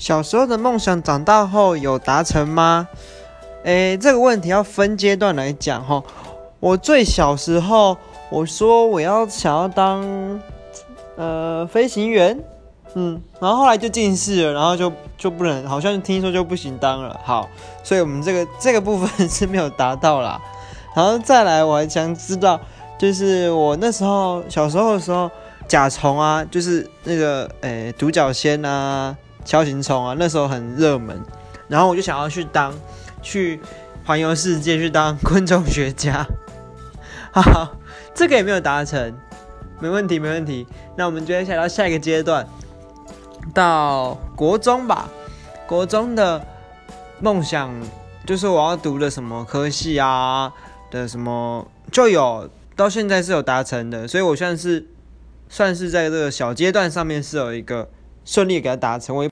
小时候的梦想，长大后有达成吗？诶，这个问题要分阶段来讲哈。我最小时候，我说我要想要当呃飞行员，嗯，然后后来就近视了，然后就就不能，好像听说就不行当了。好，所以我们这个这个部分是没有达到啦。然后再来，我还想知道，就是我那时候小时候的时候，甲虫啊，就是那个诶独角仙啊。锹形虫啊，那时候很热门，然后我就想要去当，去环游世界，去当昆虫学家。好，这个也没有达成，没问题，没问题。那我们接下来到下一个阶段，到国中吧。国中的梦想就是我要读的什么科系啊的什么就有，到现在是有达成的，所以我算是算是在这个小阶段上面是有一个顺利给它达成。我。